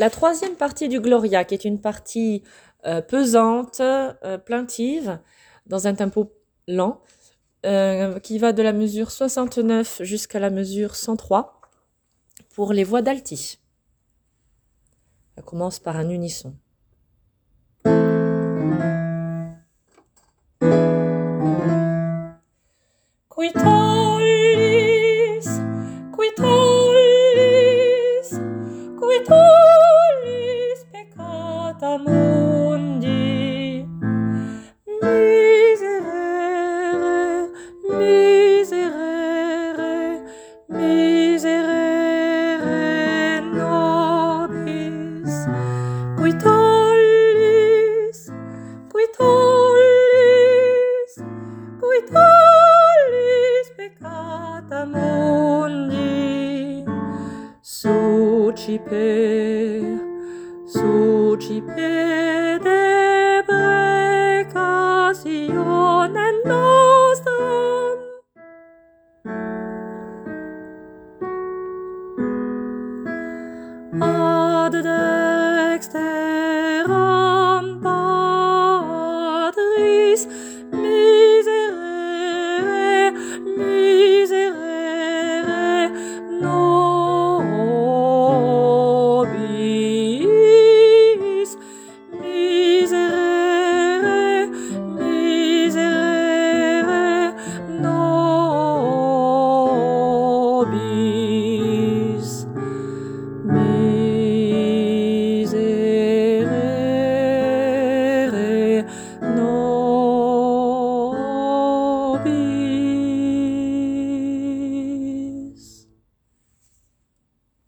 La troisième partie du Gloria, qui est une partie euh, pesante, euh, plaintive, dans un tempo lent, euh, qui va de la mesure 69 jusqu'à la mesure 103 pour les voix d'alti. Ça commence par un unisson. grandi. Miserere miserere miserere nobis. Qui tollis qui tollis qui tollis peccata mundi sucipe Sucipe de precasionem